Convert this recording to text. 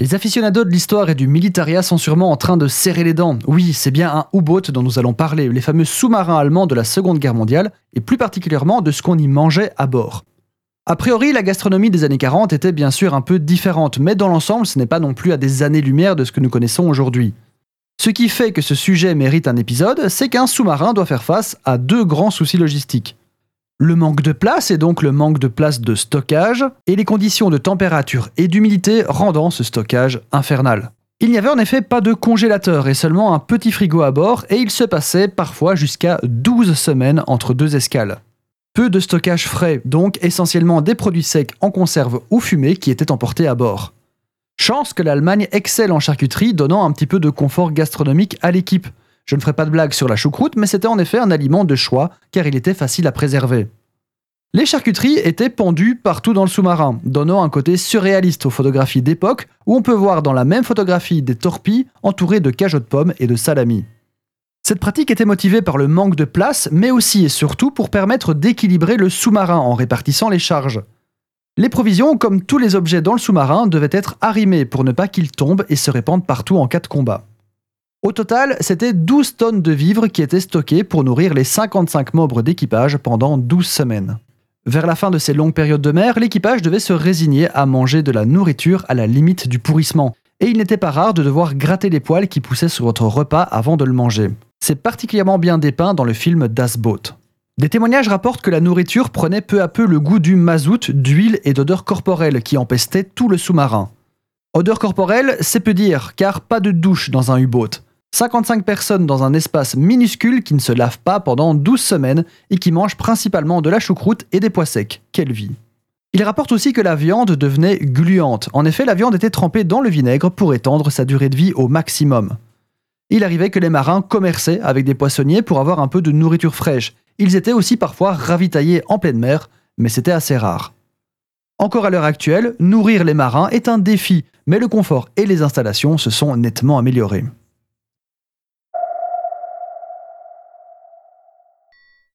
Les aficionados de l'histoire et du militaria sont sûrement en train de serrer les dents. Oui, c'est bien un U-boat dont nous allons parler, les fameux sous-marins allemands de la Seconde Guerre mondiale, et plus particulièrement de ce qu'on y mangeait à bord. A priori, la gastronomie des années 40 était bien sûr un peu différente, mais dans l'ensemble, ce n'est pas non plus à des années-lumière de ce que nous connaissons aujourd'hui. Ce qui fait que ce sujet mérite un épisode, c'est qu'un sous-marin doit faire face à deux grands soucis logistiques. Le manque de place et donc le manque de place de stockage, et les conditions de température et d'humidité rendant ce stockage infernal. Il n'y avait en effet pas de congélateur et seulement un petit frigo à bord, et il se passait parfois jusqu'à 12 semaines entre deux escales. Peu de stockage frais, donc essentiellement des produits secs en conserve ou fumés qui étaient emportés à bord. Chance que l'Allemagne excelle en charcuterie, donnant un petit peu de confort gastronomique à l'équipe, je ne ferai pas de blague sur la choucroute, mais c'était en effet un aliment de choix, car il était facile à préserver. Les charcuteries étaient pendues partout dans le sous-marin, donnant un côté surréaliste aux photographies d'époque, où on peut voir dans la même photographie des torpilles entourées de cajots de pommes et de salami. Cette pratique était motivée par le manque de place, mais aussi et surtout pour permettre d'équilibrer le sous-marin en répartissant les charges. Les provisions, comme tous les objets dans le sous-marin, devaient être arrimées pour ne pas qu'ils tombent et se répandent partout en cas de combat. Au total, c'était 12 tonnes de vivres qui étaient stockées pour nourrir les 55 membres d'équipage pendant 12 semaines. Vers la fin de ces longues périodes de mer, l'équipage devait se résigner à manger de la nourriture à la limite du pourrissement, et il n'était pas rare de devoir gratter les poils qui poussaient sur votre repas avant de le manger. C'est particulièrement bien dépeint dans le film Das Boot. Des témoignages rapportent que la nourriture prenait peu à peu le goût du mazout, d'huile et d'odeur corporelle qui empestait tout le sous-marin. Odeur corporelle, c'est peu dire, car pas de douche dans un U-boat. 55 personnes dans un espace minuscule qui ne se lave pas pendant 12 semaines et qui mangent principalement de la choucroute et des pois secs. Quelle vie Il rapporte aussi que la viande devenait gluante. En effet, la viande était trempée dans le vinaigre pour étendre sa durée de vie au maximum. Il arrivait que les marins commerçaient avec des poissonniers pour avoir un peu de nourriture fraîche. Ils étaient aussi parfois ravitaillés en pleine mer, mais c'était assez rare. Encore à l'heure actuelle, nourrir les marins est un défi, mais le confort et les installations se sont nettement améliorés.